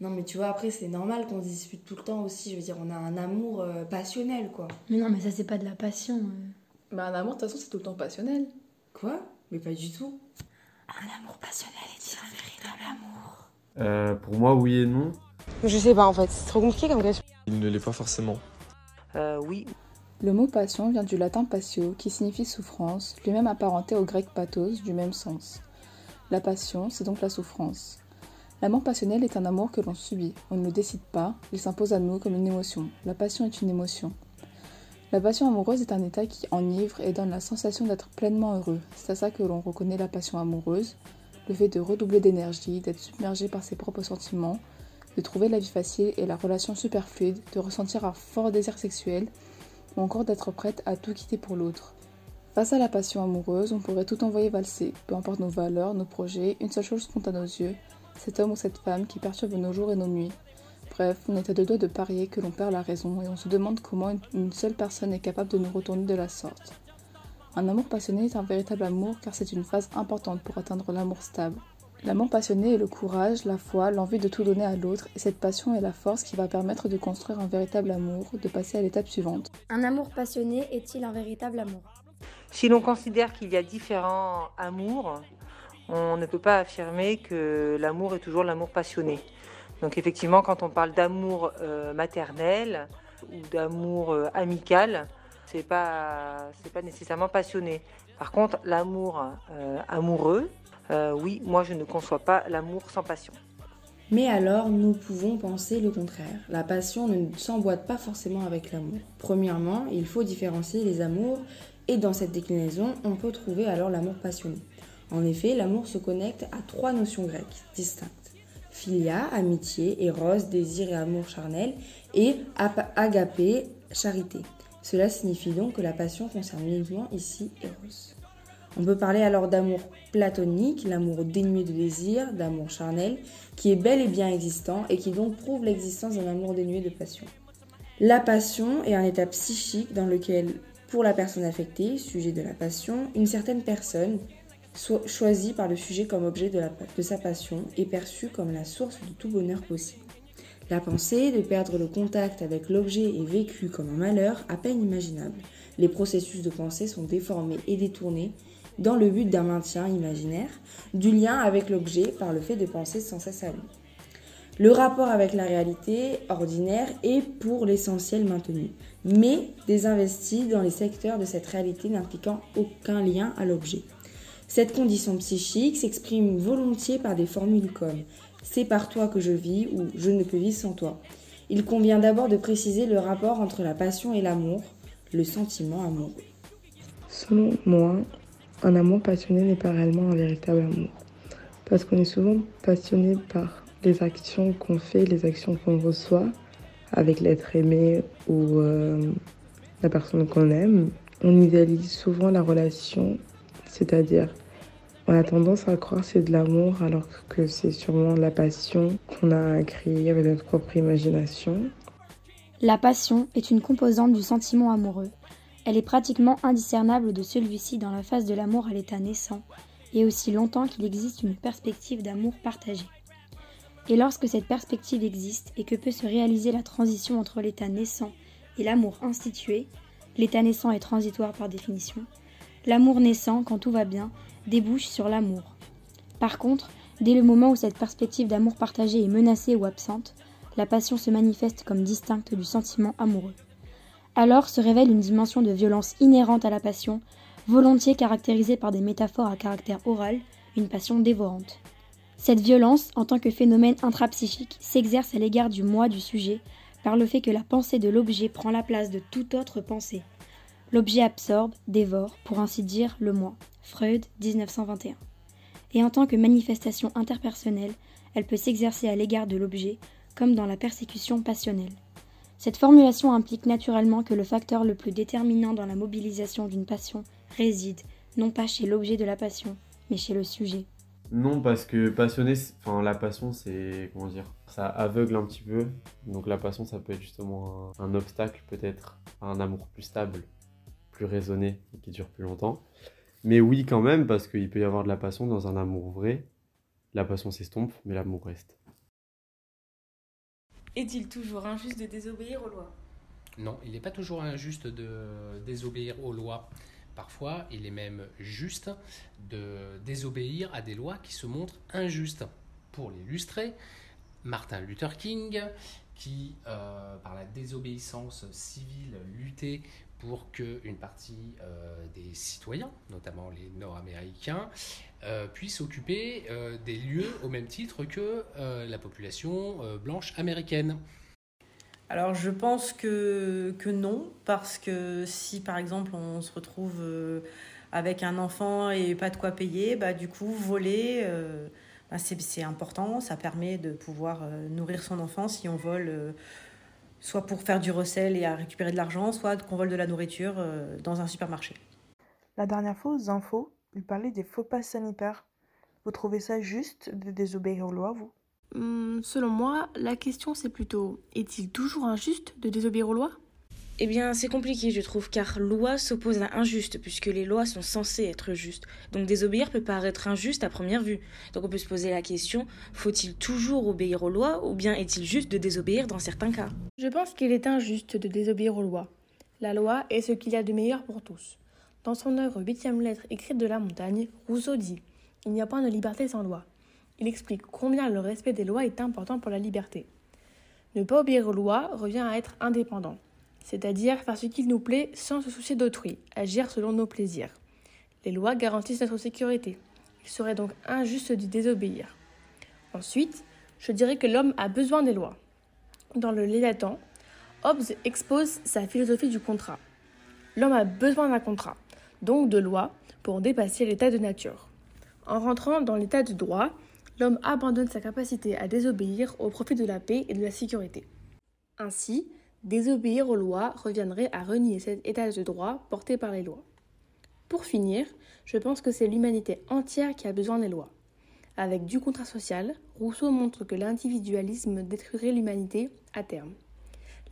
Non, mais tu vois, après, c'est normal qu'on se dispute tout le temps aussi. Je veux dire, on a un amour euh, passionnel, quoi. Mais non, mais ça, c'est pas de la passion. euh. Bah, un amour, de toute façon, c'est tout le temps passionnel. Quoi? Mais pas du tout. Un amour passionnel est-il un véritable amour Euh, pour moi, oui et non. Je sais pas en fait, c'est trop compliqué comme question. Il ne l'est pas forcément. Euh, oui, Le mot passion vient du latin patio, qui signifie souffrance, lui-même apparenté au grec pathos, du même sens. La passion, c'est donc la souffrance. L'amour passionnel est un amour que l'on subit. On ne le décide pas, il s'impose à nous comme une émotion. La passion est une émotion. La passion amoureuse est un état qui enivre et donne la sensation d'être pleinement heureux. C'est à ça que l'on reconnaît la passion amoureuse, le fait de redoubler d'énergie, d'être submergé par ses propres sentiments, de trouver la vie facile et la relation super fluide, de ressentir un fort désir sexuel, ou encore d'être prête à tout quitter pour l'autre. Face à la passion amoureuse, on pourrait tout envoyer valser, peu importe nos valeurs, nos projets, une seule chose compte à nos yeux, cet homme ou cette femme qui perturbe nos jours et nos nuits. Bref, on est à deux doigts de parier que l'on perd la raison et on se demande comment une- une seule personne est capable de nous retourner de la sorte. Un amour passionné est un véritable amour car c'est une phase importante pour atteindre l'amour stable. L'amour passionné est le courage, la foi, l'envie de tout donner à l'autre et cette passion est la force qui va permettre de construire un véritable amour, de passer à l'étape suivante. Un amour passionné est-il un véritable amour? Si l'on considère qu'il y a différents amours, on ne peut pas affirmer que l'amour est toujours l'amour passionné. Donc effectivement, quand on parle d'amour euh, maternel ou d'amour euh, amical, c'est pas c'est pas nécessairement passionné. Par contre, l'amour euh, amoureux, oui, moi je ne conçois pas l'amour sans passion. Mais alors, nous pouvons penser le contraire. La passion ne s'emboîte pas forcément avec l'amour. Premièrement, il faut différencier les amours et dans cette déclinaison, on peut trouver alors l'amour passionné. En effet, l'amour se connecte à trois notions grecques distinctes. Philia, amitié, éros, désir et amour charnel, et ap- agapé, charité. Cela signifie donc que la passion concerne uniquement ici Eros. On peut parler alors d'amour platonique, l'amour dénué de désir, d'amour charnel, qui est bel et bien existant et qui donc prouve l'existence d'un amour dénué de passion. La passion est un état psychique dans lequel, pour la personne affectée, sujet de la passion, une certaine personne, soit choisie par le sujet comme objet de, de sa passion, est perçue comme la source de tout bonheur possible. La pensée de perdre le contact avec l'objet est vécue comme un malheur à peine imaginable. Les processus de pensée sont déformés et détournés dans le but d'un maintien imaginaire du lien avec l'objet par le fait de penser sans cesse à lui. Le rapport avec la réalité ordinaire est pour l'essentiel maintenu, mais désinvesti dans les secteurs de cette réalité n'impliquant aucun lien à l'objet. Cette condition psychique s'exprime volontiers par des formules comme c'est par toi que je vis ou je ne peux vivre sans toi. Il convient d'abord de préciser le rapport entre la passion et l'amour, le sentiment amoureux. Selon moi, un amour passionné n'est pas réellement un véritable amour. Parce qu'on est souvent passionné par les actions qu'on fait, les actions qu'on reçoit avec l'être aimé ou euh, la personne qu'on aime. On idéalise souvent la relation, c'est-à-dire on a tendance à croire que c'est de l'amour alors que c'est sûrement la passion qu'on a créée avec notre propre imagination. La passion est une composante du sentiment amoureux. Elle est pratiquement indiscernable de celui-ci dans la phase de l'amour à l'état naissant, et aussi longtemps qu'il existe une perspective d'amour partagé. Et lorsque cette perspective existe et que peut se réaliser la transition entre l'état naissant et l'amour institué, l'état naissant est transitoire par définition, l'amour naissant, quand tout va bien, débouche sur l'amour. Par contre, dès le moment où cette perspective d'amour partagé est menacée ou absente, la passion se manifeste comme distincte du sentiment amoureux. Alors se révèle une dimension de violence inhérente à la passion, volontiers caractérisée par des métaphores à caractère oral, une passion dévorante. Cette violence, en tant que phénomène intrapsychique, s'exerce à l'égard du moi du sujet, par le fait que la pensée de l'objet prend la place de toute autre pensée. L'objet absorbe, dévore, pour ainsi dire, le moi. Freud, 1921. Et en tant que manifestation interpersonnelle, elle peut s'exercer à l'égard de l'objet, comme dans la persécution passionnelle. Cette formulation implique naturellement que le facteur le plus déterminant dans la mobilisation d'une passion réside non pas chez l'objet de la passion, mais chez le sujet. Non, parce que passionné, c'est- enfin la passion, c'est comment dire, ça aveugle un petit peu. Donc la passion, ça peut être justement un obstacle peut-être à un amour plus stable, plus raisonné et qui dure plus longtemps. Mais oui, quand même, parce qu'il peut y avoir de la passion dans un amour vrai. La passion s'estompe, mais l'amour reste. Est-il toujours injuste de désobéir aux lois? Non, il n'est pas toujours injuste de désobéir aux lois. Parfois, il est même juste de désobéir à des lois qui se montrent injustes. Pour l'illustrer, Martin Luther King, qui, euh, par la désobéissance civile, luttait pour qu'une partie euh, des citoyens, notamment les Nord-Américains, euh, puissent occuper des lieux au même titre que la population blanche américaine. Alors je pense que, que non, parce que si par exemple on se retrouve avec un enfant et pas de quoi payer, bah, du coup voler bah, c'est important, ça permet de pouvoir euh, nourrir son enfant si on vole, euh, soit pour faire du recel et à récupérer de l'argent, soit qu'on vole de la nourriture euh, dans un supermarché. La dernière fois aux infos, il parlait des faux pas sanitaires. Vous trouvez ça juste de désobéir aux lois, vous? Hum, Selon moi, la question c'est plutôt est-il toujours injuste de désobéir aux lois? Eh bien, c'est compliqué, je trouve, car loi s'oppose à injuste, puisque les lois sont censées être justes. Donc désobéir peut paraître injuste à première vue. Donc on peut se poser la question, faut-il toujours obéir aux lois, ou bien est-il juste de désobéir dans certains cas? Je pense qu'il est injuste de désobéir aux lois. La loi est ce qu'il y a de meilleur pour tous. Dans son œuvre Huitième lettre écrite de la montagne, Rousseau dit Il n'y a pas de liberté sans loi. Il explique combien le respect des lois est important pour la liberté. Ne pas obéir aux lois revient à être indépendant c'est-à-dire faire ce qu'il nous plaît sans se soucier d'autrui, agir selon nos plaisirs. Les lois garantissent notre sécurité. Il serait donc injuste d'y désobéir. Ensuite, je dirais que l'homme a besoin des lois. Dans le Léviathan, Hobbes expose sa philosophie du contrat. L'homme a besoin d'un contrat, donc de lois, pour dépasser l'état de nature. En rentrant dans l'état de droit, l'homme abandonne sa capacité à désobéir au profit de la paix et de la sécurité. Ainsi, Désobéir aux lois reviendrait à renier cet état de droit porté par les lois. Pour finir, je pense que c'est l'humanité entière qui a besoin des lois. Avec du contrat social, Rousseau montre que l'individualisme détruirait l'humanité à terme.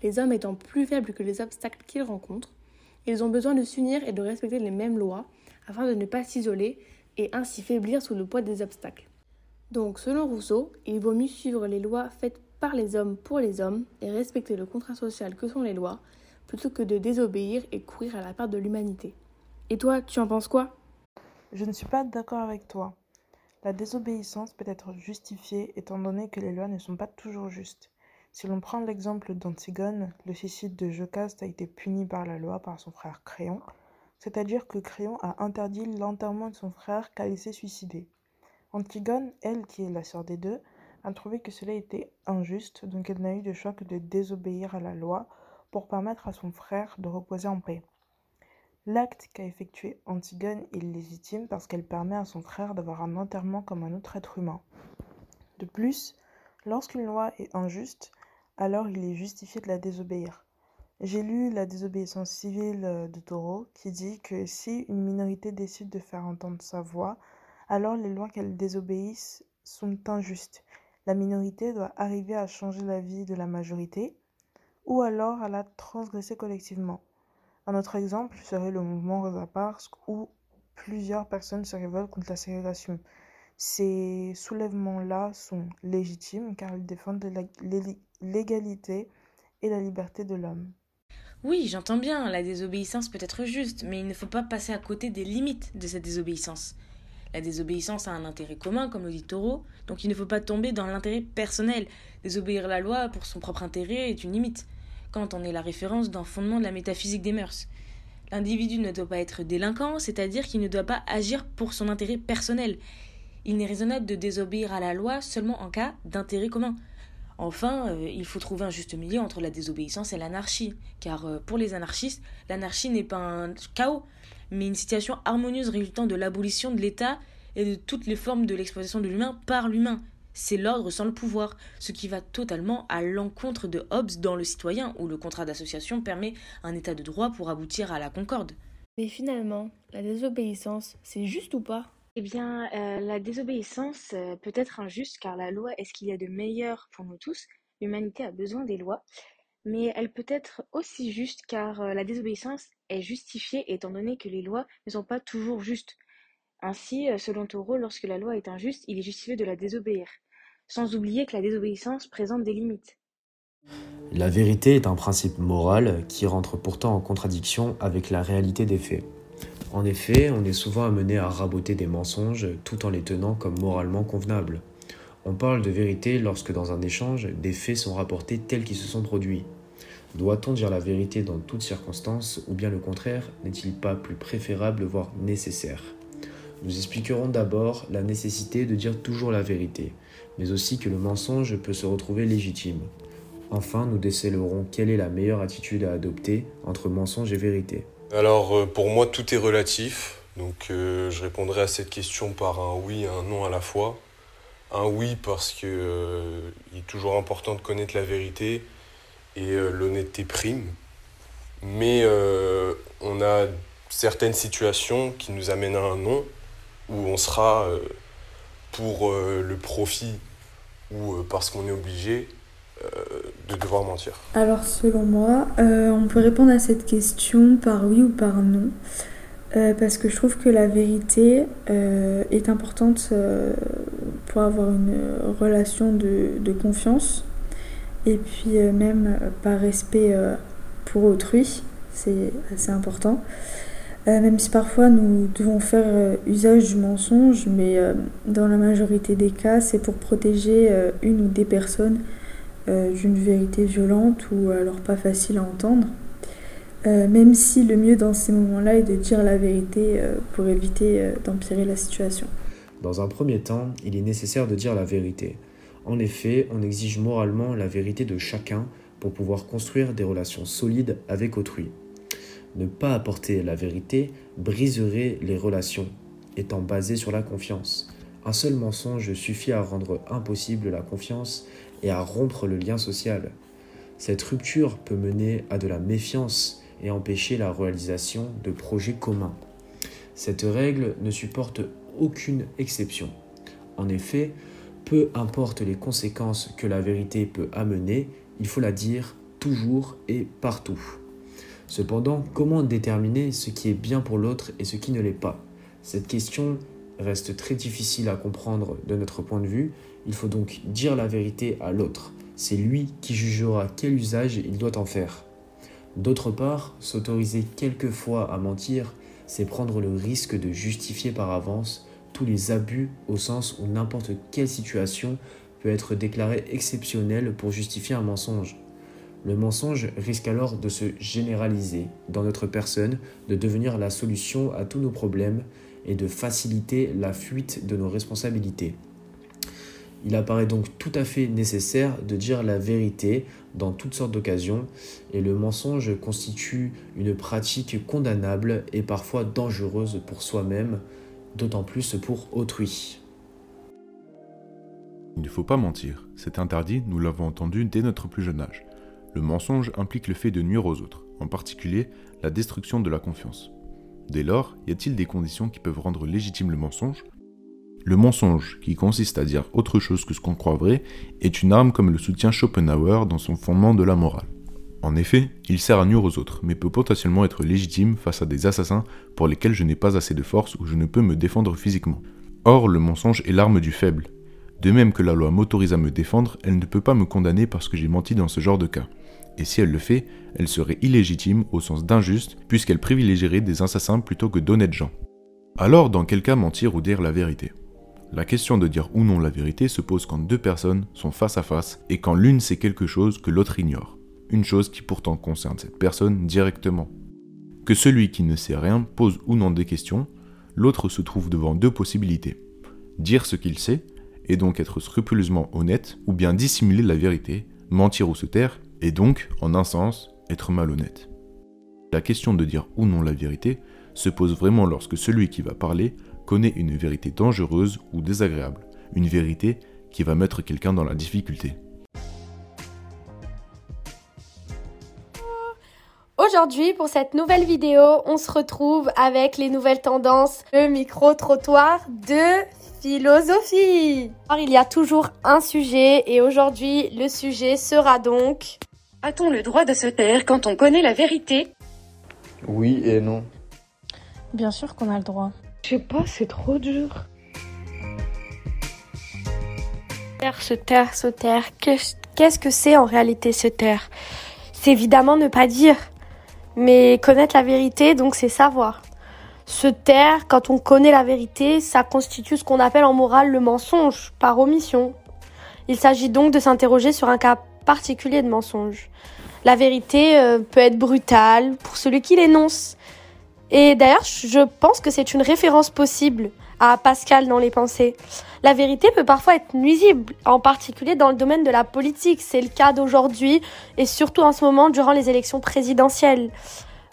Les hommes étant plus faibles que les obstacles qu'ils rencontrent, ils ont besoin de s'unir et de respecter les mêmes lois afin de ne pas s'isoler et ainsi faiblir sous le poids des obstacles. Donc, selon Rousseau, il vaut mieux suivre les lois faites par les hommes pour les hommes et respecter le contrat social que sont les lois, plutôt que de désobéir et courir à la part de l'humanité. Et toi, tu en penses quoi? Je ne suis pas d'accord avec toi. La désobéissance peut être justifiée étant donné que les lois ne sont pas toujours justes. Si l'on prend l'exemple d'Antigone, le suicide de Jocaste a été puni par la loi par son frère Créon, c'est-à-dire que Créon a interdit l'enterrement de son frère qu'elle s'est suicidé. Antigone, elle qui est la sœur des deux, a trouvé que cela était injuste, donc elle n'a eu de choix que de désobéir à la loi pour permettre à son frère de reposer en paix. L'acte qu'a effectué Antigone est légitime parce qu'elle permet à son frère d'avoir un enterrement comme un autre être humain. De plus, lorsqu'une loi est injuste, alors il est justifié de la désobéir. J'ai lu La désobéissance civile de Taureau qui dit que si une minorité décide de faire entendre sa voix, alors les lois qu'elle désobéisse sont injustes la minorité doit arriver à changer la vie de la majorité ou alors à la transgresser collectivement. Un autre exemple serait le mouvement Rosa Parks où plusieurs personnes se révoltent contre la ségrégation. Ces soulèvements-là sont légitimes car ils défendent l'égalité et la liberté de l'homme. Oui, j'entends bien, la désobéissance peut être juste, mais il ne faut pas passer à côté des limites de cette désobéissance. La désobéissance a un intérêt commun, comme le dit Taureau, donc il ne faut pas tomber dans l'intérêt personnel. Désobéir la loi pour son propre intérêt est une limite, quand on est la référence d'un fondement de la métaphysique des mœurs. L'individu ne doit pas être délinquant, c'est-à-dire qu'il ne doit pas agir pour son intérêt personnel. Il n'est raisonnable de désobéir à la loi seulement en cas d'intérêt commun. Enfin, euh, il faut trouver un juste milieu entre la désobéissance et l'anarchie, car euh, pour les anarchistes, l'anarchie n'est pas un chaos, mais une situation harmonieuse résultant de l'abolition de l'État et de toutes les formes de l'exploitation de l'humain par l'humain. C'est l'ordre sans le pouvoir, ce qui va totalement à l'encontre de Hobbes dans le citoyen, où le contrat d'association permet un état de droit pour aboutir à la concorde. Mais finalement, la désobéissance, c'est juste ou pas? Eh bien, euh, la désobéissance euh, peut être injuste car la loi est ce qu'il y a de meilleur pour nous tous. L'humanité a besoin des lois mais elle peut être aussi juste car euh, la désobéissance est justifiée étant donné que les lois ne sont pas toujours justes. Ainsi, euh, selon Taureau, lorsque la loi est injuste, il est justifié de la désobéir, sans oublier que la désobéissance présente des limites. La vérité est un principe moral qui rentre pourtant en contradiction avec la réalité des faits. En effet, on est souvent amené à raboter des mensonges tout en les tenant comme moralement convenables. On parle de vérité lorsque dans un échange, des faits sont rapportés tels qu'ils se sont produits. Doit-on dire la vérité dans toutes circonstances ou bien le contraire n'est-il pas plus préférable voire nécessaire? Nous expliquerons d'abord la nécessité de dire toujours la vérité, mais aussi que le mensonge peut se retrouver légitime. Enfin, nous décelerons quelle est la meilleure attitude à adopter entre mensonge et vérité. Alors euh, pour moi tout est relatif, donc euh, je répondrai à cette question par un oui et un non à la fois. Un oui parce qu'il euh, est toujours important de connaître la vérité et l'honnêteté prime, mais on a certaines situations qui nous amènent à un non où on sera pour le profit ou parce qu'on est obligé de devoir mentir Alors selon moi, euh, on peut répondre à cette question par oui ou par non. Euh, parce que je trouve que la vérité euh, est importante pour avoir une relation de, de confiance et puis même par respect pour autrui, c'est assez important. même si parfois nous devons faire usage du mensonge, mais dans la majorité des cas, c'est pour protéger une ou des personnes euh, d'une vérité violente ou alors pas facile à entendre. Euh, même si le mieux dans ces moments-là est de dire la vérité euh, pour éviter d'empirer la situation. Dans un premier temps, il est nécessaire de dire la vérité. En effet, on exige moralement la vérité de chacun pour pouvoir construire des relations solides avec autrui. Ne pas apporter la vérité briserait les relations, étant basées sur la confiance. Un seul mensonge suffit à rendre impossible la confiance et à rompre le lien social. Cette rupture peut mener à de la méfiance et empêcher la réalisation de projets communs. Cette règle ne supporte aucune exception. En effet, peu importe les conséquences que la vérité peut amener, il faut la dire toujours et partout. Cependant, comment déterminer ce qui est bien pour l'autre et ce qui ne l'est pas? Cette question reste très difficile à comprendre de notre point de vue il faut donc dire la vérité à l'autre. C'est lui qui jugera quel usage il doit en faire. D'autre part, s'autoriser quelquefois à mentir, c'est prendre le risque de justifier par avance tous les abus au sens où n'importe quelle situation peut être déclarée exceptionnelle pour justifier un mensonge. Le mensonge risque alors de se généraliser dans notre personne, de devenir la solution à tous nos problèmes et de faciliter la fuite de nos responsabilités. Il apparaît donc tout à fait nécessaire de dire la vérité dans toutes sortes d'occasions, et le mensonge constitue une pratique condamnable et parfois dangereuse pour soi-même, d'autant plus pour autrui. Il ne faut pas mentir, c'est interdit, nous l'avons entendu dès notre plus jeune âge. Le mensonge implique le fait de nuire aux autres, en particulier la destruction de la confiance. Dès lors, y a-t-il des conditions qui peuvent rendre légitime le mensonge? Le mensonge, qui consiste à dire autre chose que ce qu'on croit vrai, est une arme comme le soutient Schopenhauer dans son fondement de la morale. En effet, il sert à nuire aux autres, mais peut potentiellement être légitime face à des assassins pour lesquels je n'ai pas assez de force ou je ne peux me défendre physiquement. Or, le mensonge est l'arme du faible. De même que la loi m'autorise à me défendre, elle ne peut pas me condamner parce que j'ai menti dans ce genre de cas. Et si elle le fait, elle serait illégitime au sens d'injuste, puisqu'elle privilégierait des assassins plutôt que d'honnêtes gens. Alors, dans quel cas mentir ou dire la vérité? La question de dire ou non la vérité se pose quand deux personnes sont face à face et quand l'une sait quelque chose que l'autre ignore, chose qui pourtant concerne cette personne directement. Que celui qui ne sait rien pose ou non des questions, l'autre se trouve devant deux possibilités. Dire ce qu'il sait, et donc être scrupuleusement honnête, ou bien dissimuler la vérité, mentir ou se taire, et donc, en un sens, être malhonnête. La question de dire ou non la vérité se pose vraiment lorsque celui qui va parler connaît une vérité dangereuse ou désagréable, une vérité qui va mettre quelqu'un dans la difficulté. Aujourd'hui, pour cette nouvelle vidéo, on se retrouve avec les nouvelles tendances, le micro-trottoir de philosophie. Alors, il y a toujours un sujet et aujourd'hui, le sujet sera donc... A-t-on le droit de se taire quand on connaît la vérité? Oui et non. Bien sûr qu'on a le droit. Je sais pas, c'est trop dur. Taire, se taire, se taire. Qu'est-ce que c'est en réalité se taire? C'est évidemment ne pas dire, mais connaître la vérité, donc c'est savoir. Se taire, quand on connaît la vérité, ça constitue ce qu'on appelle en morale le mensonge, par omission. Il s'agit donc de s'interroger sur un cas particulier de mensonge. La vérité euh, peut être brutale pour celui qui l'énonce. Et d'ailleurs, je pense que c'est une référence possible à Pascal dans les pensées. La vérité peut parfois être nuisible, en particulier dans le domaine de la politique. C'est le cas d'aujourd'hui et surtout en ce moment durant les élections présidentielles.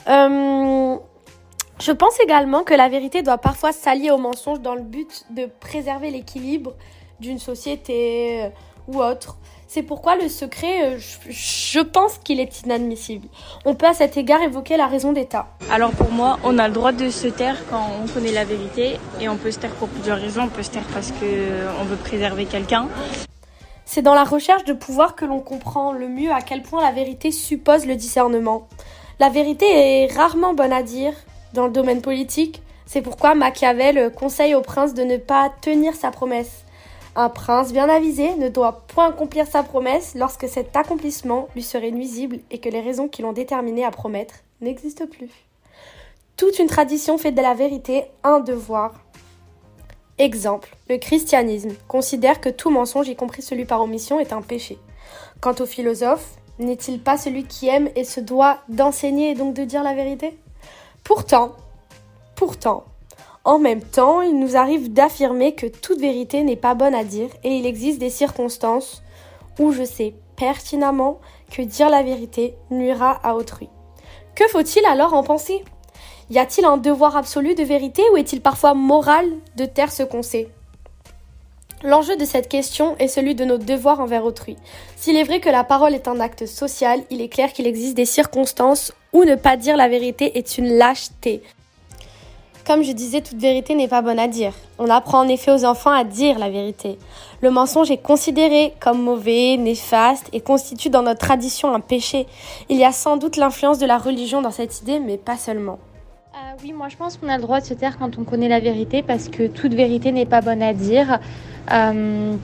Euh, je pense également que la vérité doit parfois s'allier au mensonge dans le but de préserver l'équilibre d'une société euh, ou autre. C'est pourquoi le secret, euh, je pense qu'il est inadmissible. On peut à cet égard évoquer la raison d'État. Alors pour moi, on a le droit de se taire quand on connaît la vérité et on peut se taire pour plusieurs raisons. On peut se taire parce qu'on veut préserver quelqu'un. C'est dans la recherche de pouvoir que l'on comprend le mieux à quel point la vérité suppose le discernement. La vérité est rarement bonne à dire dans le domaine politique. C'est pourquoi Machiavel conseille au prince de ne pas tenir sa promesse. Un prince bien avisé ne doit point accomplir sa promesse lorsque cet accomplissement lui serait nuisible et que les raisons qui l'ont déterminé à promettre n'existent plus. Toute une tradition fait de la vérité un devoir. Exemple, le christianisme considère que tout mensonge, y compris celui par omission, est un péché. Quant au philosophe, n'est-il pas celui qui aime et se doit d'enseigner et donc de dire la vérité? Pourtant, pourtant, en même temps, il nous arrive d'affirmer que toute vérité n'est pas bonne à dire et il existe des circonstances où je sais pertinemment que dire la vérité nuira à autrui. Que faut-il alors en penser? Y a-t-il un devoir absolu de vérité ou est-il parfois moral de taire ce qu'on sait? L'enjeu de cette question est celui de nos devoirs envers autrui. S'il est vrai que la parole est un acte social, il est clair qu'il existe des circonstances où ne pas dire la vérité est une lâcheté. Comme je disais, toute vérité n'est pas bonne à dire. On apprend en effet aux enfants à dire la vérité. Le mensonge est considéré comme mauvais, néfaste et constitue dans notre tradition un péché. Il y a sans doute l'influence de la religion dans cette idée, mais pas seulement. Euh, oui, moi je pense qu'on a le droit de se taire quand on connaît la vérité parce que toute vérité n'est pas bonne à dire. Euh,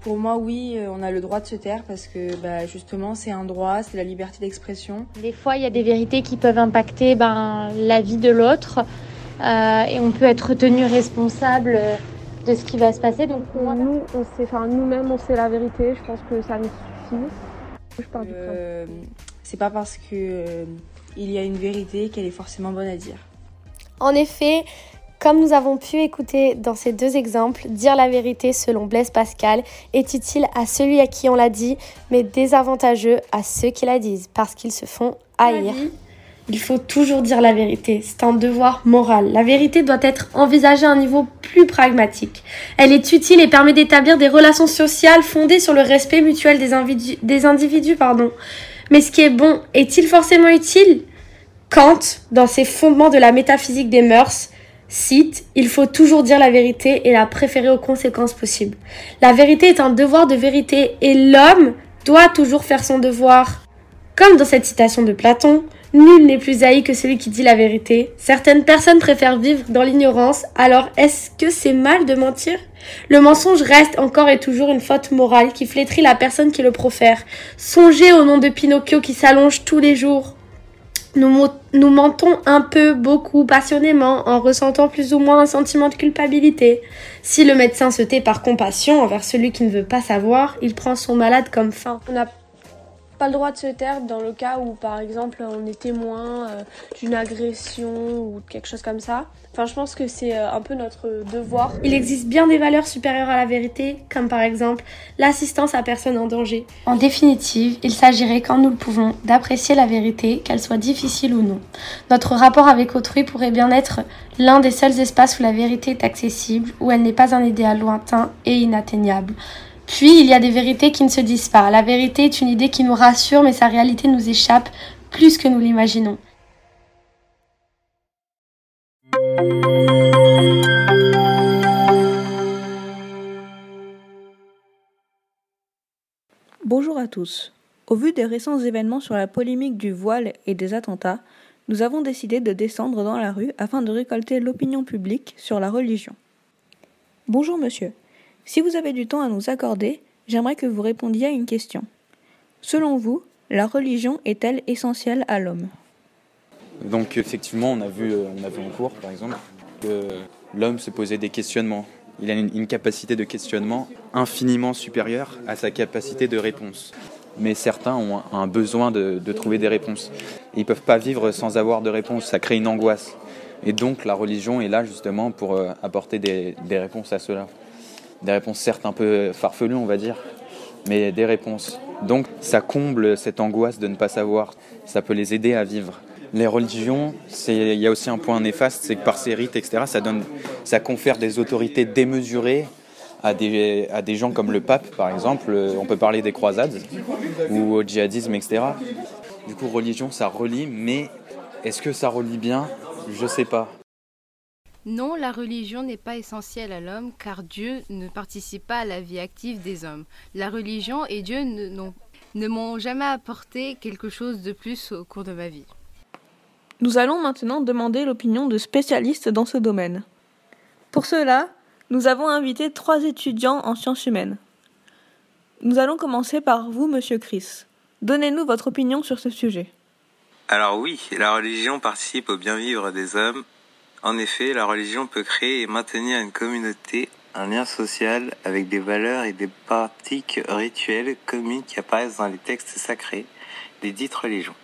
Pour moi, oui, euh, on a le droit de se taire parce que bah, justement c'est un droit, c'est la liberté d'expression. Des fois, il y a des vérités qui peuvent impacter ben, la vie de l'autre. Euh, et on peut être tenu responsable de ce qui va se passer. Donc pour nous, on sait, enfin nous-mêmes, on sait la vérité. Je pense que ça nous suffit. Je parle euh, C'est pas parce que euh, il y a une vérité qu'elle est forcément bonne à dire. En effet, comme nous avons pu écouter dans ces deux exemples, dire la vérité selon Blaise Pascal est utile à celui à qui on l'a dit, mais désavantageux à ceux qui la disent, parce qu'ils se font haïr. Il faut toujours dire la vérité, c'est un devoir moral. La vérité doit être envisagée à un niveau plus pragmatique. Elle est utile et permet d'établir des relations sociales fondées sur le respect mutuel des, individus, des. Pardon. Mais ce qui est bon, est-il forcément utile? Kant, dans ses fondements de la métaphysique des mœurs, cite Il faut toujours dire la vérité et la préférer aux conséquences possibles. La vérité est un devoir de vérité et l'homme doit toujours faire son devoir. Comme dans cette citation de Platon, Nul n'est plus haï que celui qui dit la vérité. Certaines personnes préfèrent vivre dans l'ignorance, alors est-ce que c'est mal de mentir? Le mensonge reste encore et toujours une faute morale qui flétrit la personne qui le profère. Songez au nom de Pinocchio qui s'allonge tous les jours. Nous, mentons un peu, beaucoup, passionnément, en ressentant plus ou moins un sentiment de culpabilité. Si le médecin se tait par compassion envers celui qui ne veut pas savoir, il prend son malade comme fin. Pas le droit de se taire dans le cas où, par exemple, on est témoin euh, d'une agression ou quelque chose comme ça. Enfin, je pense que c'est euh, un peu notre devoir. Il existe bien des valeurs supérieures à la vérité, comme par exemple l'assistance à personne en danger. En définitive, il s'agirait, quand nous le pouvons, d'apprécier la vérité, qu'elle soit difficile ou non. Notre rapport avec autrui pourrait bien être l'un des seuls espaces où la vérité est accessible, où elle n'est pas un idéal lointain et inatteignable. Puis, il y a des vérités qui ne se disent pas. La vérité est une idée qui nous rassure, mais sa réalité nous échappe plus que nous l'imaginons. Bonjour à tous. Au vu des récents événements sur la polémique du voile et des attentats, nous avons décidé de descendre dans la rue afin de récolter l'opinion publique sur la religion. Bonjour monsieur. Si vous avez du temps à nous accorder, j'aimerais que vous répondiez à une question. Selon vous, la religion est-elle essentielle à l'homme? Donc effectivement, on a vu, euh, on a vu en cours, par exemple, que l'homme se posait des questionnements. Il a une, capacité de questionnement infiniment supérieure à sa capacité de réponse. Mais certains ont un besoin de, trouver des réponses. ils ne peuvent pas vivre sans avoir de réponses. Ça crée une angoisse. Et donc la religion est là justement pour euh, apporter des réponses à cela. Des réponses certes un peu farfelues, on va dire, mais des réponses. Donc ça comble cette angoisse de ne pas savoir. Ça peut les aider à vivre. Les religions, il y a aussi un point néfaste, c'est que par ces rites, etc., ça, donne, ça confère des autorités démesurées à des, à des gens comme le pape, par exemple. On peut parler des croisades ou au djihadisme, etc. Du coup, religion, ça relie, mais est-ce que ça relie bien? Je sais pas. Non, la religion n'est pas essentielle à l'homme car Dieu ne participe pas à la vie active des hommes. La religion et Dieu ne, m'ont jamais apporté quelque chose de plus au cours de ma vie. Nous allons maintenant demander l'opinion de spécialistes dans ce domaine. Pour cela, nous avons invité trois étudiants en sciences humaines. Nous allons commencer par vous, monsieur Chris. Donnez-nous votre opinion sur ce sujet. Alors oui, la religion participe au bien vivre des hommes. En effet, la religion peut créer et maintenir une communauté, un lien social avec des valeurs et des pratiques rituelles communes qui apparaissent dans les textes sacrés des dites religions.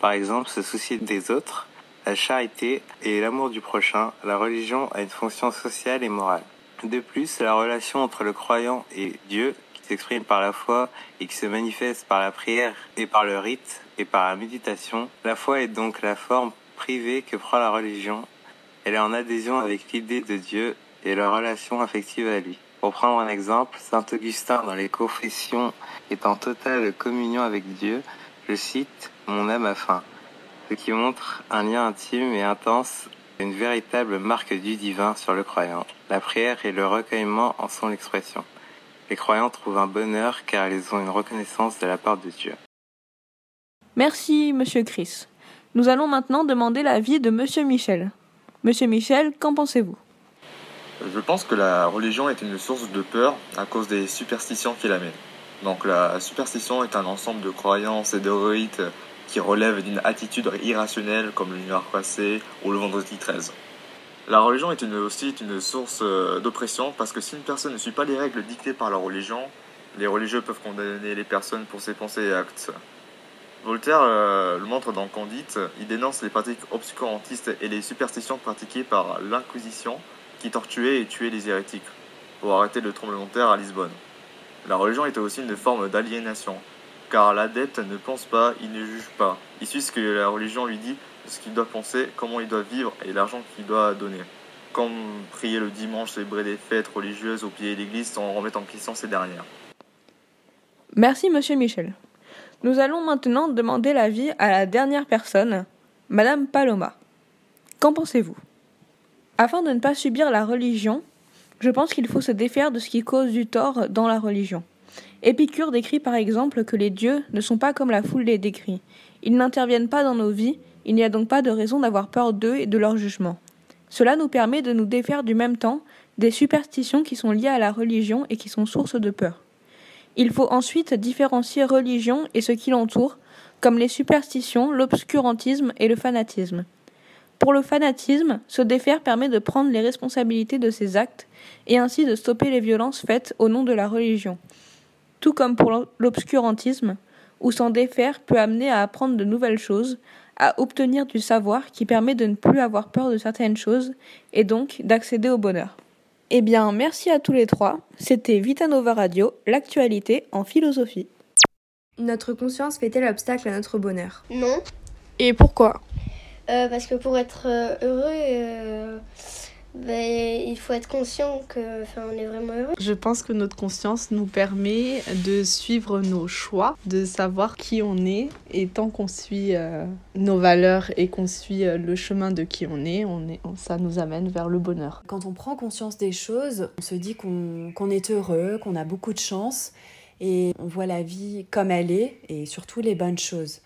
Par exemple, se soucier des autres, la charité et l'amour du prochain, la religion a une fonction sociale et morale. De plus, la relation entre le croyant et Dieu, qui s'exprime par la foi et qui se manifeste par la prière et par le rite et par la méditation, la foi est donc la forme privée que prend la religion. Elle est en adhésion avec l'idée de Dieu et la relation affective à lui. Pour prendre un exemple, Saint Augustin dans les Confessions est en totale communion avec Dieu, je cite, Mon âme a faim, ce qui montre un lien intime et intense, une véritable marque du divin sur le croyant. La prière et le recueillement en sont l'expression. Les croyants trouvent un bonheur car ils ont une reconnaissance de la part de Dieu. Merci, monsieur Chris. Nous allons maintenant demander l'avis de monsieur Michel. Monsieur Michel, qu'en pensez-vous? Je pense que la religion est une source de peur à cause des superstitions qui l'amènent. Donc la superstition est un ensemble de croyances et de rites qui relèvent d'une attitude irrationnelle comme le nuage passé ou le vendredi 13. La religion est aussi une source euh, d'oppression parce que si une personne ne suit pas les règles dictées par la religion, les religieux peuvent condamner les personnes pour ses pensées et actes. Voltaire euh, le montre dans Candide, il dénonce les pratiques obscurantistes et les superstitions pratiquées par l'Inquisition qui tortuait et tuait les hérétiques pour arrêter le tremblement de terre à Lisbonne. La religion était aussi une forme d'aliénation, car l'adepte ne pense pas, il ne juge pas. Il suit ce que la religion lui dit, ce qu'il doit penser, comment il doit vivre et l'argent qu'il doit donner. Comme prier le dimanche, célébrer des fêtes religieuses au pied de l'église sans remettre en question ces dernières. Merci, monsieur Michel. Nous allons maintenant demander l'avis à la dernière personne, madame Paloma. Qu'en pensez-vous? Afin de ne pas subir la religion, je pense qu'il faut se défaire de ce qui cause du tort dans la religion. Épicure décrit par exemple que les dieux ne sont pas comme la foule les décrit. Ils n'interviennent pas dans nos vies, il n'y a donc pas de raison d'avoir peur d'eux et de leur jugement. Cela nous permet de nous défaire du même temps des superstitions qui sont liées à la religion et qui sont source de peur. Il faut ensuite différencier religion et ce qui l'entoure, comme les superstitions, l'obscurantisme et le fanatisme. Pour le fanatisme, se défaire permet de prendre les responsabilités de ses actes et ainsi de stopper les violences faites au nom de la religion. Tout comme pour l'obscurantisme, où s'en défaire peut amener à apprendre de nouvelles choses, à obtenir du savoir qui permet de ne plus avoir peur de certaines choses et donc d'accéder au bonheur. Eh bien, merci à tous les trois. C'était Vitanova Radio, l'actualité en philosophie. Notre conscience fait-elle obstacle à notre bonheur? Non, Et pourquoi? Euh, parce que pour être euh, heureux, euh, ben, il faut être conscient que, enfin, on est vraiment heureux. Je pense que notre conscience nous permet de suivre nos choix, de savoir qui on est. Et tant qu'on suit euh, nos valeurs et qu'on suit euh, le chemin de qui on est, on est, ça nous amène vers le bonheur. Quand on prend conscience des choses, on se dit qu'on qu'on est heureux, qu'on a beaucoup de chance et on voit la vie comme elle est et surtout les bonnes choses.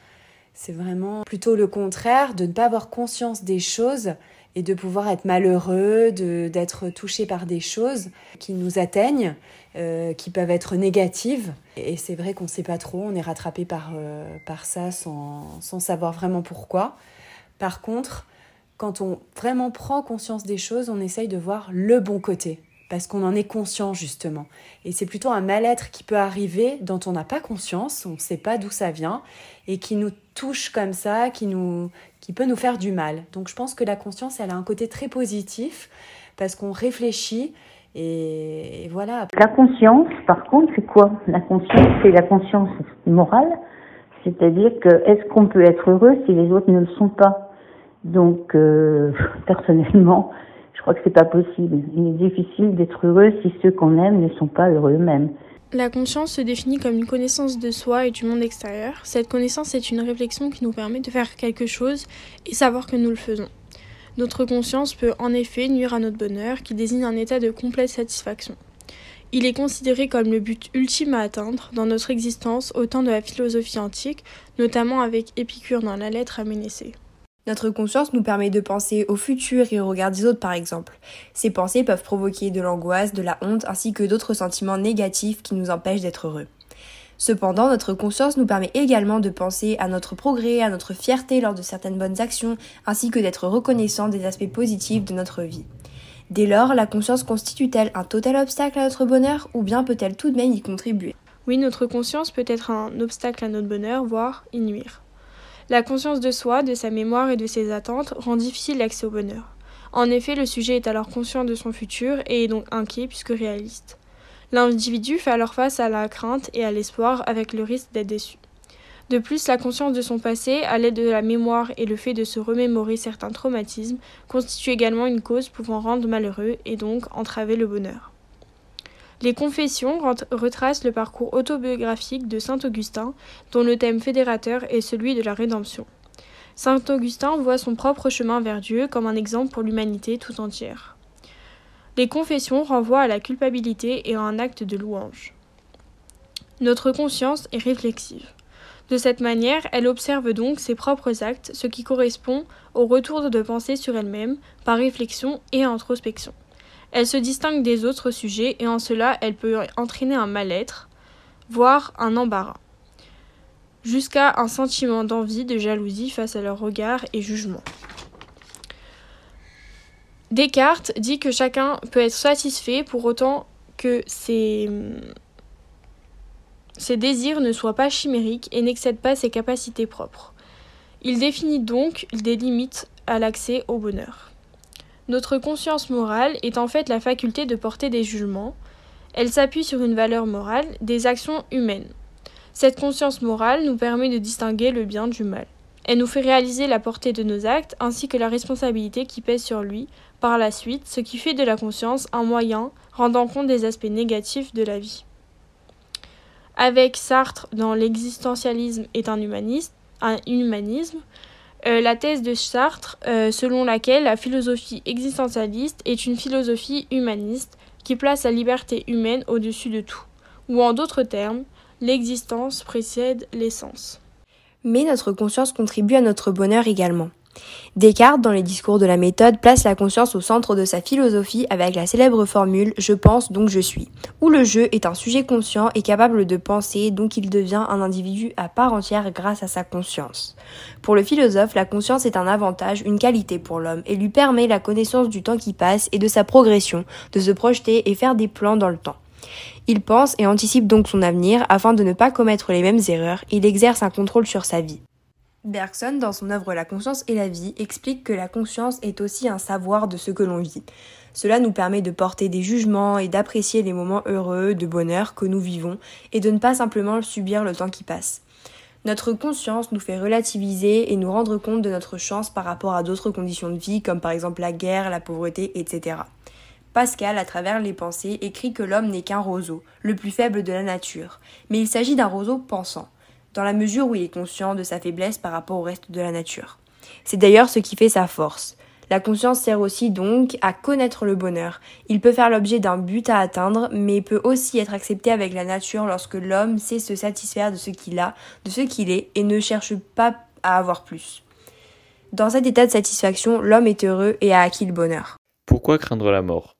C'est vraiment plutôt le contraire de ne pas avoir conscience des choses et de pouvoir être malheureux, d'être touché par des choses qui nous atteignent, euh, qui peuvent être négatives. Et c'est vrai qu'on ne sait pas trop, on est rattrapé par, euh, par ça sans, sans savoir vraiment pourquoi. Par contre, quand on vraiment prend conscience des choses, on essaye de voir le bon côté parce qu'on en est conscient justement. Et c'est plutôt un mal-être qui peut arriver dont on n'a pas conscience, on ne sait pas d'où ça vient, et qui nous touche comme ça, qui, nous, qui peut nous faire du mal. Donc je pense que la conscience, elle a un côté très positif, parce qu'on réfléchit, et, voilà. La conscience, par contre, c'est quoi? La conscience, c'est la conscience morale, c'est-à-dire que est-ce qu'on peut être heureux si les autres ne le sont pas? Donc, euh, personnellement, je crois que c'est pas possible. Il est difficile d'être heureux si ceux qu'on aime ne sont pas heureux eux-mêmes. La conscience se définit comme une connaissance de soi et du monde extérieur. Cette connaissance est une réflexion qui nous permet de faire quelque chose et savoir que nous le faisons. Notre conscience peut en effet nuire à notre bonheur, qui désigne un état de complète satisfaction. Il est considéré comme le but ultime à atteindre dans notre existence au temps de la philosophie antique, notamment avec Épicure dans la lettre à Ménécée. Notre conscience nous permet de penser au futur et au regard des autres par exemple. Ces pensées peuvent provoquer de l'angoisse, de la honte ainsi que d'autres sentiments négatifs qui nous empêchent d'être heureux. Cependant, notre conscience nous permet également de penser à notre progrès, à notre fierté lors de certaines bonnes actions, ainsi que d'être reconnaissant des aspects positifs de notre vie. Dès lors, la conscience constitue-t-elle un total obstacle à notre bonheur ou bien peut-elle tout de même y contribuer? Oui, notre conscience peut être un obstacle à notre bonheur, voire y nuire. La conscience de soi, de sa mémoire et de ses attentes rend difficile l'accès au bonheur. En effet, le sujet est alors conscient de son futur et est donc inquiet puisque réaliste. L'individu fait alors face à la crainte et à l'espoir avec le risque d'être déçu. De plus, la conscience de son passé, à l'aide de la mémoire et le fait de se remémorer certains traumatismes, constitue également une cause pouvant rendre malheureux et donc entraver le bonheur. Les Confessions retracent le parcours autobiographique de saint Augustin, dont le thème fédérateur est celui de la rédemption. Saint Augustin voit son propre chemin vers Dieu comme un exemple pour l'humanité tout entière. Les confessions renvoient à la culpabilité et à un acte de louange. Notre conscience est réflexive. De cette manière, elle observe donc ses propres actes, ce qui correspond au retour de pensée sur elle-même, par réflexion et introspection. Elle se distingue des autres sujets et en cela elle peut entraîner un mal-être, voire un embarras, jusqu'à un sentiment d'envie, de jalousie face à leur regard et jugement. Descartes dit que chacun peut être satisfait pour autant que ses, ses désirs ne soient pas chimériques et n'excèdent pas ses capacités propres. Il définit donc des limites à l'accès au bonheur. Notre conscience morale est en fait la faculté de porter des jugements. Elle s'appuie sur une valeur morale des actions humaines. Cette conscience morale nous permet de distinguer le bien du mal. Elle nous fait réaliser la portée de nos actes ainsi que la responsabilité qui pèse sur lui par la suite, ce qui fait de la conscience un moyen rendant compte des aspects négatifs de la vie. Avec Sartre dans l'existentialisme est un, humaniste, un humanisme, euh, la thèse de Sartre, euh, selon laquelle la philosophie existentialiste est une philosophie humaniste qui place la liberté humaine au-dessus de tout, ou en d'autres termes, l'existence précède l'essence. Mais notre conscience contribue à notre bonheur également. Descartes, dans les discours de la méthode, place la conscience au centre de sa philosophie avec la célèbre formule Je pense donc je suis, où le jeu est un sujet conscient et capable de penser, donc il devient un individu à part entière grâce à sa conscience. Pour le philosophe, la conscience est un avantage, une qualité pour l'homme, et lui permet la connaissance du temps qui passe et de sa progression, de se projeter et faire des plans dans le temps. Il pense et anticipe donc son avenir afin de ne pas commettre les mêmes erreurs, il exerce un contrôle sur sa vie. Bergson, dans son œuvre La conscience et la vie, explique que la conscience est aussi un savoir de ce que l'on vit. Cela nous permet de porter des jugements et d'apprécier les moments heureux, de bonheur que nous vivons, et de ne pas simplement subir le temps qui passe. Notre conscience nous fait relativiser et nous rendre compte de notre chance par rapport à d'autres conditions de vie, comme par exemple la guerre, la pauvreté, etc. Pascal, à travers les pensées, écrit que l'homme n'est qu'un roseau, le plus faible de la nature, mais il s'agit d'un roseau pensant dans la mesure où il est conscient de sa faiblesse par rapport au reste de la nature. C'est d'ailleurs ce qui fait sa force. La conscience sert aussi donc à connaître le bonheur. Il peut faire l'objet d'un but à atteindre, mais peut aussi être accepté avec la nature lorsque l'homme sait se satisfaire de ce qu'il a, de ce qu'il est, et ne cherche pas à avoir plus. Dans cet état de satisfaction, l'homme est heureux et a acquis le bonheur. Pourquoi craindre la mort?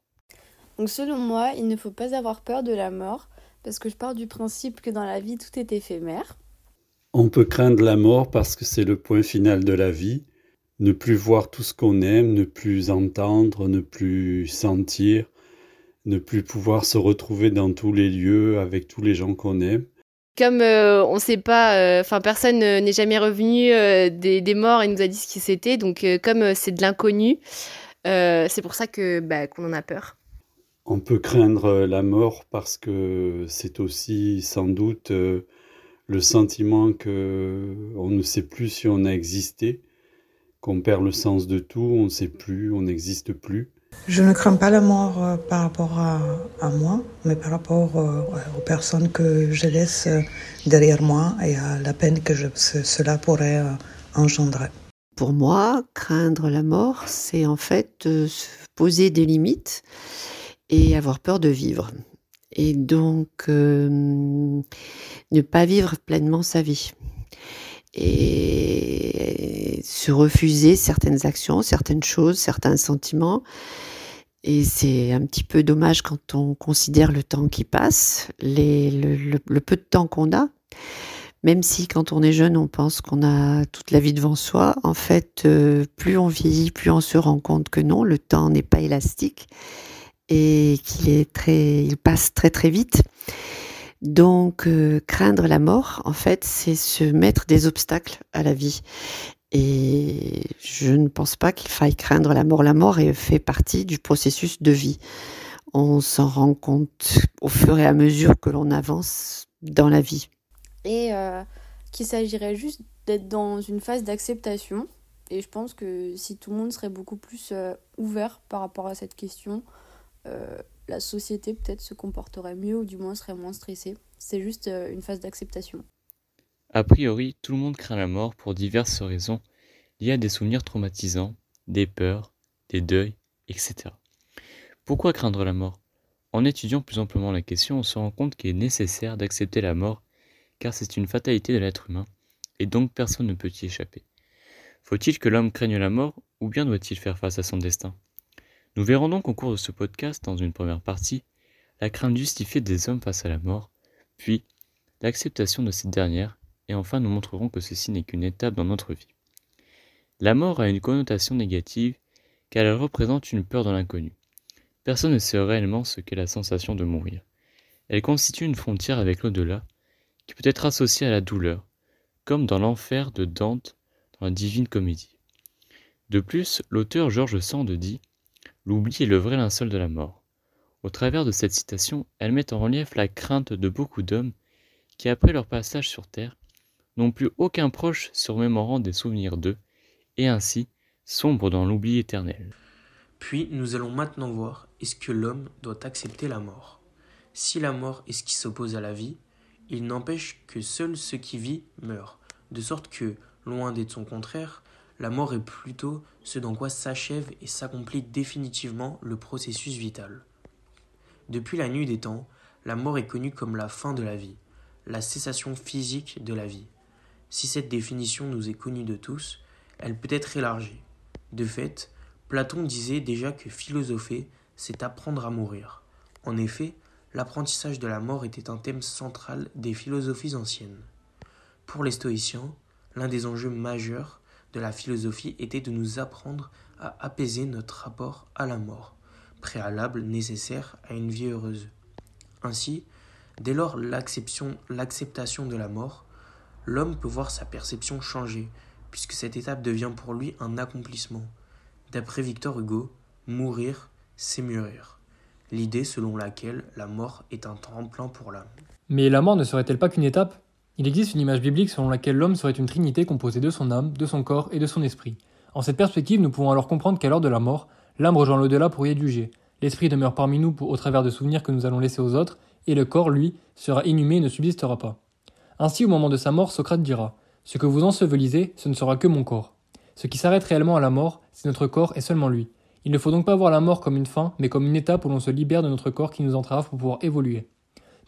Donc selon moi, il ne faut pas avoir peur de la mort, parce que je pars du principe que dans la vie, tout est éphémère. On peut craindre la mort parce que c'est le point final de la vie. Ne plus voir tout ce qu'on aime, ne plus entendre, ne plus sentir, ne plus pouvoir se retrouver dans tous les lieux avec tous les gens qu'on aime. Comme euh, on sait pas, euh, enfin personne n'est jamais revenu euh, des, des, morts et nous a dit ce qui c'était, donc comme c'est de l'inconnu, c'est pour ça que bah, qu'on en a peur. On peut craindre la mort parce que c'est aussi sans doute le sentiment que on ne sait plus si on a existé, qu'on perd le sens de tout, on ne sait plus, on n'existe plus. Je ne crains pas la mort euh, par rapport à, à, moi, mais par rapport euh, aux personnes que je laisse euh, derrière moi et à la peine que je, cela pourrait engendrer. Pour moi, craindre la mort, c'est en fait se poser des limites et avoir peur de vivre. Et donc, ne pas vivre pleinement sa vie et se refuser certaines actions, certaines choses, certains sentiments. Et c'est un petit peu dommage quand on considère le temps qui passe, le, peu de temps qu'on a. Même si quand on est jeune, on pense qu'on a toute la vie devant soi, en fait, euh, plus on vieillit, plus on se rend compte que non, le temps n'est pas élastique et qu'il est très, il passe très très vite. Donc, euh, craindre la mort, en fait, c'est se mettre des obstacles à la vie. Et je ne pense pas qu'il faille craindre la mort. La mort fait partie du processus de vie. On s'en rend compte au fur et à mesure que l'on avance dans la vie. Et euh, qu'il s'agirait juste d'être dans une phase d'acceptation. Et je pense que si tout le monde serait beaucoup plus euh, ouvert par rapport à cette question, la société peut-être se comporterait mieux ou du moins serait moins stressée. C'est juste euh, une phase d'acceptation. A priori, tout le monde craint la mort pour diverses raisons liées à des souvenirs traumatisants, des peurs, des deuils, etc. Pourquoi craindre la mort? En étudiant plus amplement la question, on se rend compte qu'il est nécessaire d'accepter la mort car c'est une fatalité de l'être humain et donc personne ne peut y échapper. Faut-il que l'homme craigne la mort ou bien doit-il faire face à son destin? Nous verrons donc au cours de ce podcast, dans une première partie, la crainte justifiée des hommes face à la mort, puis l'acceptation de cette dernière, et enfin nous montrerons que ceci n'est qu'une étape dans notre vie. La mort a une connotation négative car elle représente une peur dans l'inconnu. Personne ne sait réellement ce qu'est la sensation de mourir. Elle constitue une frontière avec l'au-delà qui peut être associée à la douleur, comme dans l'enfer de Dante dans la Divine Comédie. De plus, l'auteur Georges Sand dit L'oubli est le vrai linceul de la mort. Au travers de cette citation, elle met en relief la crainte de beaucoup d'hommes qui, après leur passage sur Terre, n'ont plus aucun proche surmémorant des souvenirs d'eux, et ainsi sombrent dans l'oubli éternel. Puis nous allons maintenant voir est-ce que l'homme doit accepter la mort? Si la mort est ce qui s'oppose à la vie, il n'empêche que seul ce qui vit meurt, de sorte que, loin d'être son contraire, la mort est plutôt ce dans quoi s'achève et s'accomplit définitivement le processus vital. Depuis la nuit des temps, la mort est connue comme la fin de la vie, la cessation physique de la vie. Si cette définition nous est connue de tous, elle peut être élargie. De fait, Platon disait déjà que philosopher, c'est apprendre à mourir. En effet, l'apprentissage de la mort était un thème central des philosophies anciennes. Pour les stoïciens, l'un des enjeux majeurs de la philosophie était de nous apprendre à apaiser notre rapport à la mort, préalable nécessaire à une vie heureuse. Ainsi, dès lors l'acceptation de la mort, l'homme peut voir sa perception changer, puisque cette étape devient pour lui un accomplissement. D'après Victor Hugo, mourir, c'est mûrir. L'idée selon laquelle la mort est un tremplin pour l'âme. Mais la mort ne serait-elle pas qu'une étape? Il existe une image biblique selon laquelle l'homme serait une trinité composée de son âme, de son corps et de son esprit. En cette perspective, nous pouvons alors comprendre qu'à l'heure de la mort, l'âme rejoint l'au-delà pour y être l'esprit demeure parmi nous au travers de souvenirs que nous allons laisser aux autres, et le corps, lui, sera inhumé et ne subsistera pas. Ainsi, au moment de sa mort, Socrate dira Ce que vous ensevelisez, ce ne sera que mon corps. Ce qui s'arrête réellement à la mort, c'est notre corps et seulement lui. Il ne faut donc pas voir la mort comme une fin, mais comme une étape où l'on se libère de notre corps qui nous entrave pour pouvoir évoluer.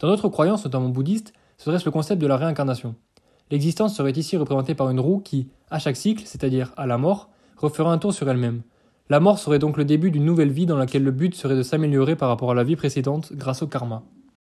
Dans notre croyance, notamment bouddhiste, serait le concept de la réincarnation. L'existence serait ici représentée par une roue qui, à chaque cycle, c'est-à-dire à la mort, referait un tour sur elle-même. La mort serait donc le début d'une nouvelle vie dans laquelle le but serait de s'améliorer par rapport à la vie précédente grâce au karma.